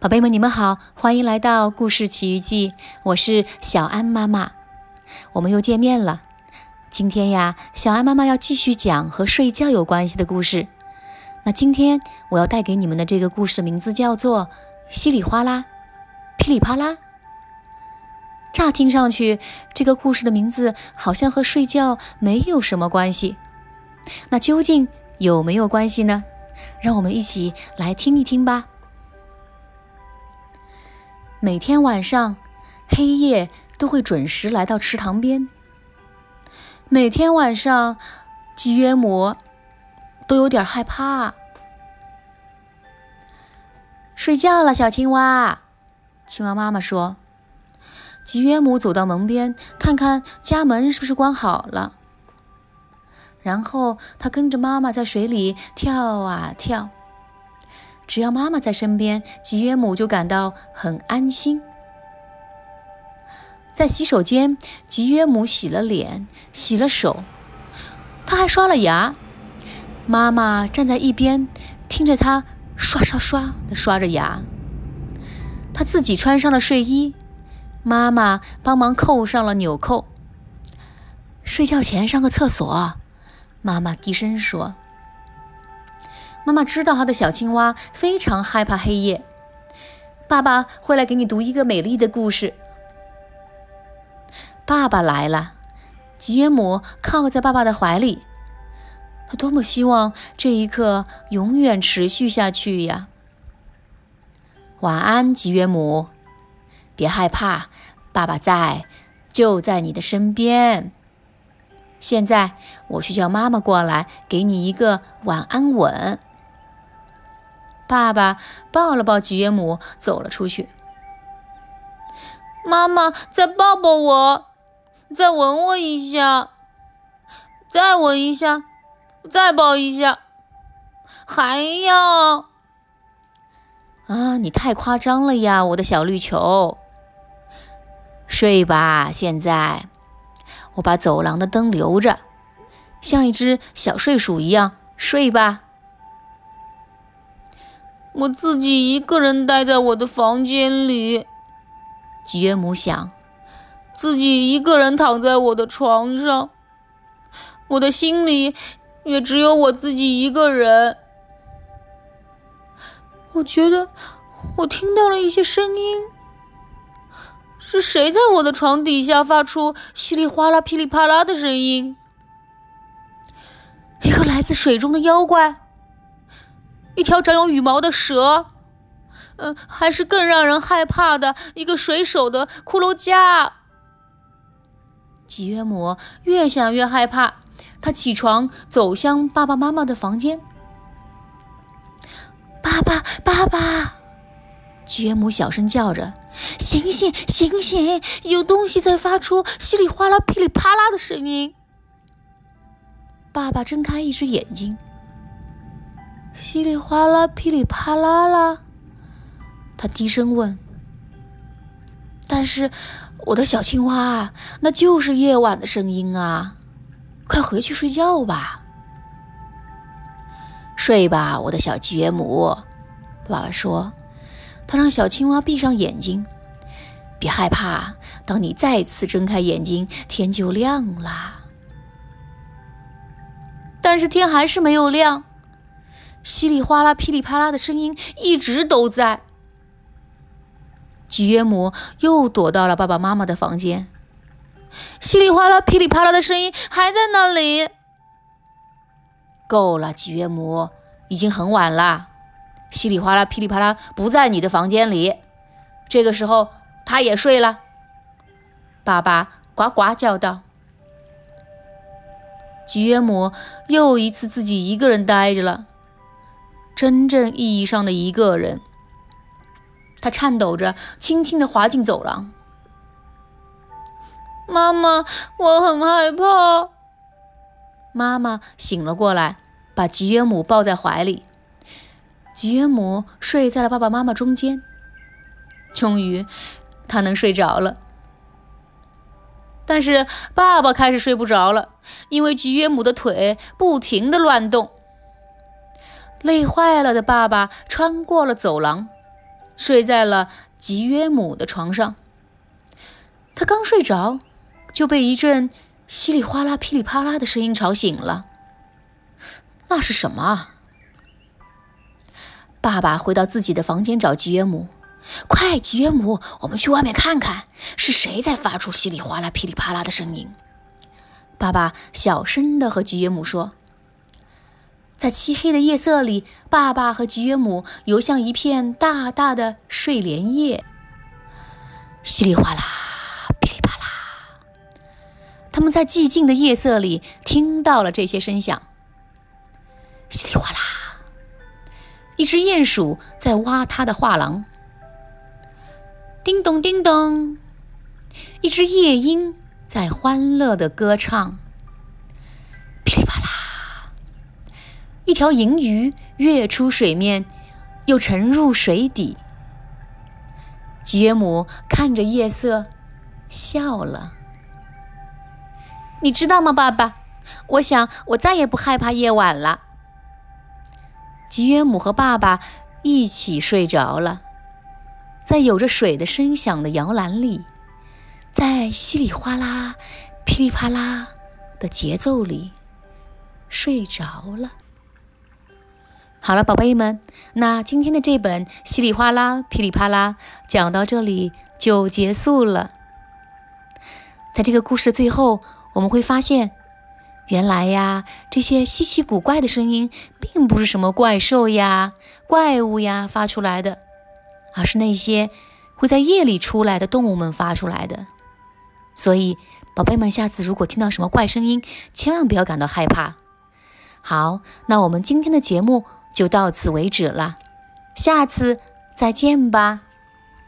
宝贝们，你们好，欢迎来到故事奇遇记，我是小安妈妈，我们又见面了。今天呀，小安妈妈要继续讲和睡觉有关系的故事。那今天我要带给你们的这个故事的名字叫做《稀里哗啦，噼里啪啦》。乍听上去，这个故事的名字好像和睡觉没有什么关系。那究竟有没有关系呢？让我们一起来听一听吧。每天晚上，黑夜都会准时来到池塘边。每天晚上，吉约姆都有点害怕。睡觉了，小青蛙。青蛙妈妈说：“吉约姆走到门边，看看家门是不是关好了。然后他跟着妈妈在水里跳啊跳。”只要妈妈在身边，吉约姆就感到很安心。在洗手间，吉约姆洗了脸，洗了手，他还刷了牙。妈妈站在一边，听着他刷刷刷的刷着牙。他自己穿上了睡衣，妈妈帮忙扣上了纽扣。睡觉前上个厕所，妈妈低声说。妈妈知道他的小青蛙非常害怕黑夜。爸爸会来给你读一个美丽的故事。爸爸来了，吉约姆靠在爸爸的怀里。他多么希望这一刻永远持续下去呀！晚安，吉约姆，别害怕，爸爸在，就在你的身边。现在我去叫妈妈过来，给你一个晚安吻。爸爸抱了抱吉姆，走了出去。妈妈，再抱抱我，再吻我一下，再吻一下，再抱一下，还要……啊，你太夸张了呀，我的小绿球！睡吧，现在我把走廊的灯留着，像一只小睡鼠一样睡吧。我自己一个人待在我的房间里，吉约姆想，自己一个人躺在我的床上，我的心里也只有我自己一个人。我觉得我听到了一些声音，是谁在我的床底下发出稀里哗啦、噼里啪啦的声音？一个来自水中的妖怪。一条长有羽毛的蛇，嗯，还是更让人害怕的一个水手的骷髅架。吉约姆越想越害怕，他起床走向爸爸妈妈的房间。爸爸，爸爸！吉约姆小声叫着：“醒醒，醒醒！有东西在发出稀里哗啦、噼里啪啦的声音。”爸爸睁开一只眼睛。稀里哗啦，噼里啪啦啦，他低声问：“但是，我的小青蛙，那就是夜晚的声音啊！快回去睡觉吧，睡吧，我的小吉姆。”爸爸说：“他让小青蛙闭上眼睛，别害怕。当你再次睁开眼睛，天就亮啦。但是天还是没有亮。”稀里哗啦、噼里啪啦的声音一直都在。吉约姆又躲到了爸爸妈妈的房间。稀里哗啦、噼里啪啦的声音还在那里。够了，吉约姆，已经很晚了。稀里哗啦、噼里啪啦不在你的房间里。这个时候，他也睡了。爸爸呱呱叫道。吉约姆又一次自己一个人呆着了。真正意义上的一个人，他颤抖着，轻轻的滑进走廊。妈妈，我很害怕。妈妈醒了过来，把吉约姆抱在怀里。吉约姆睡在了爸爸妈妈中间。终于，他能睡着了。但是爸爸开始睡不着了，因为吉约姆的腿不停的乱动。累坏了的爸爸穿过了走廊，睡在了吉约姆的床上。他刚睡着，就被一阵稀里哗啦、噼里啪啦的声音吵醒了。那是什么？爸爸回到自己的房间找吉约姆。快，吉约姆，我们去外面看看，是谁在发出稀里哗啦、噼里啪啦的声音？爸爸小声的和吉约姆说。在漆黑的夜色里，爸爸和吉约姆游向一片大大的睡莲叶。稀里哗啦，噼里啪啦，他们在寂静的夜色里听到了这些声响。稀里哗啦，一只鼹鼠在挖它的画廊。叮咚叮咚，一只夜莺在欢乐的歌唱。一条银鱼跃出水面，又沉入水底。吉约姆看着夜色，笑了。你知道吗，爸爸？我想我再也不害怕夜晚了。吉约姆和爸爸一起睡着了，在有着水的声响的摇篮里，在稀里哗啦、噼里啪啦的节奏里睡着了。好了，宝贝们，那今天的这本稀里哗啦、噼里啪啦讲到这里就结束了。在这个故事最后，我们会发现，原来呀，这些稀奇古怪的声音并不是什么怪兽呀、怪物呀发出来的，而是那些会在夜里出来的动物们发出来的。所以，宝贝们，下次如果听到什么怪声音，千万不要感到害怕。好，那我们今天的节目。就到此为止了，下次再见吧。